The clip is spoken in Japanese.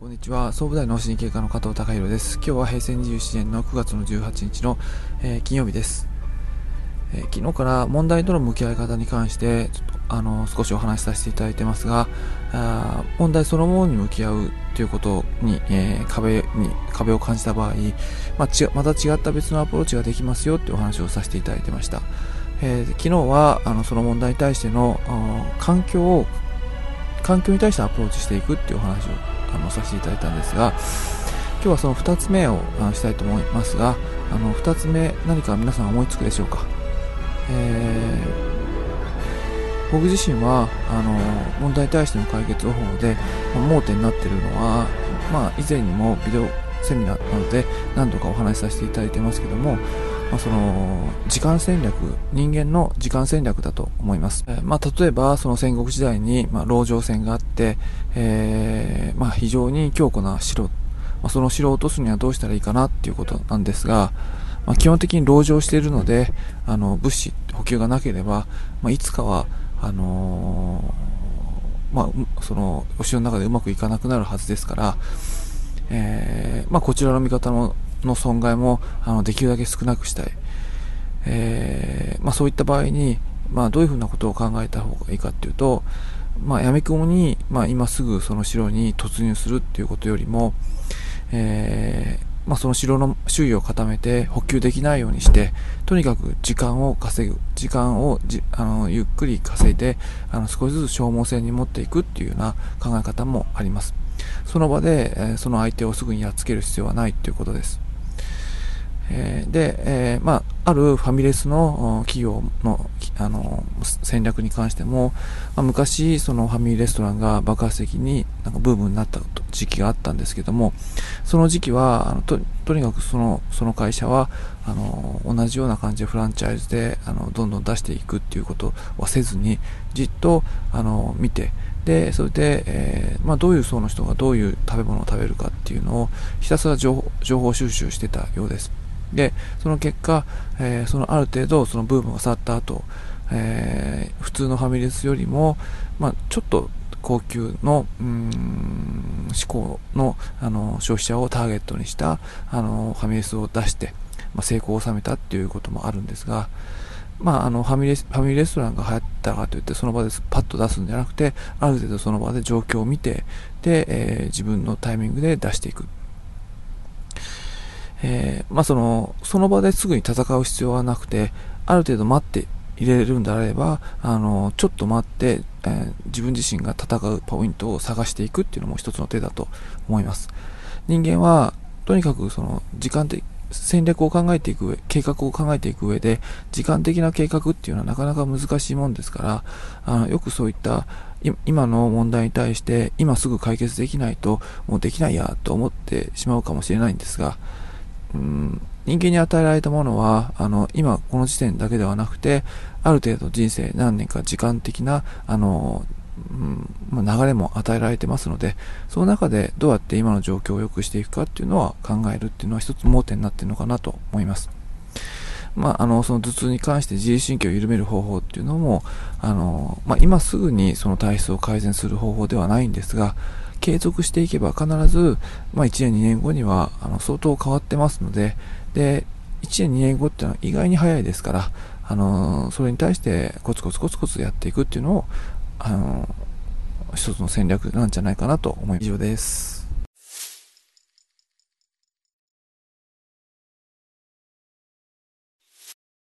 こんにちは。総武大脳神経科の加藤隆弘です。今日は平成27年の9月の18日の、えー、金曜日です、えー、昨日から問題との向き合い方に関してちょっとあの少しお話しさせていただいてますがあ問題そのものに向き合うということに、えー、壁に壁を感じた場合、まあ、ちまた違った別のアプローチができますよというお話をさせていただいてました、え昨日はあのその問題に対しての環境を環境に対してアプローチしていくっていうお話をあのさせていただいたんですが今日はその2つ目をしたいと思いますがあの2つ目何か皆さん思いつくでしょうか、えー、僕自身はあの問題に対しての解決方法で、ま、盲点になってるのは、まあ、以前にもビデオセミナーなどで何度かお話しさせていただいてますけどもまあ、その時間戦略人間の時間戦略だと思います、まあ、例えばその戦国時代に、まあ、籠城戦があって、えー、まあ、非常に強固な城、まあ、その城を落とすにはどうしたらいいかなっていうことなんですが、まあ、基本的に籠城しているのであの物資補給がなければ、まあ、いつかはあのー、まあ、そのお城の中でうまくいかなくなるはずですから、えーまあ、こちらの味方のの損害もあのできるだけ少なくしたい、えー、まあ、そういった場合に、まあ、どういうふうなことを考えた方がいいかっていうと、まあ、闇雲に、まあ、今すぐその城に突入するっていうことよりも、えー、まあ、その城の周囲を固めて補給できないようにしてとにかく時間を稼ぐ。時間をじあのゆっくり稼いであの少しずつ消耗戦に持っていくっていうような考え方もあります。その場で、え、その相手をすぐにやっつける必要はないということです。えー、で、えー、まあ、あるファミレスの企業のあの戦略に関しても、まあ、昔そのファミリーレストランが爆発的になんかブームになった時期があったんですけどもその時期はあのととにかくそのその会社はあの同じような感じでフランチャイズであのどんどん出していくっていうことはせずにじっとあの見てでそれで、えー、まあ、どういう層の人がどういう食べ物を食べるかっていうのをひたすら情報収集してたようです。で、その結果、えー、そのある程度そのブームが去った後、えー、普通のファミレスよりも、まあ、ちょっと高級のうん志向のあの消費者をターゲットにしたあのファミレスを出して、まあ、成功を収めたっていうこともあるんですが、まあ、あのファミレスファミリーレストランが流行ったかといってその場でパッと出すんじゃなくてある程度その場で状況を見てで、えー、自分のタイミングで出していく。えー、まあ、そのその場ですぐに戦う必要はなくてある程度待って入れるんであればあのちょっと待って、えー、自分自身が戦うポイントを探していくっていうのも一つの手だと思います。人間はとにかくその時間的戦略を考えていく上、計画を考えていく上で、時間的な計画っていうのはなかなか難しいもんですから、あのよくそういった今の問題に対して今すぐ解決できないともうできないやと思ってしまうかもしれないんですが、うん、人間に与えられたものは、あの、今この時点だけではなくて、ある程度人生何年か時間的な、あの、うん、流れも与えられてますので、その中でどうやって今の状況を良くしていくかっていうのは考えるっていうのは一つ盲点になっているのかなと思います。まあ、あの、その頭痛に関して自律神経を緩める方法っていうのも、あの、まあ、今すぐにその体質を改善する方法ではないんですが、継続していけば必ず、まあ、1年2年後にはあの相当変わってますのでで1年2年後ってのは意外に早いですからあのそれに対してコツコツコツコツやっていくっていうのをあの一つの戦略なんじゃないかなと思います。以上です。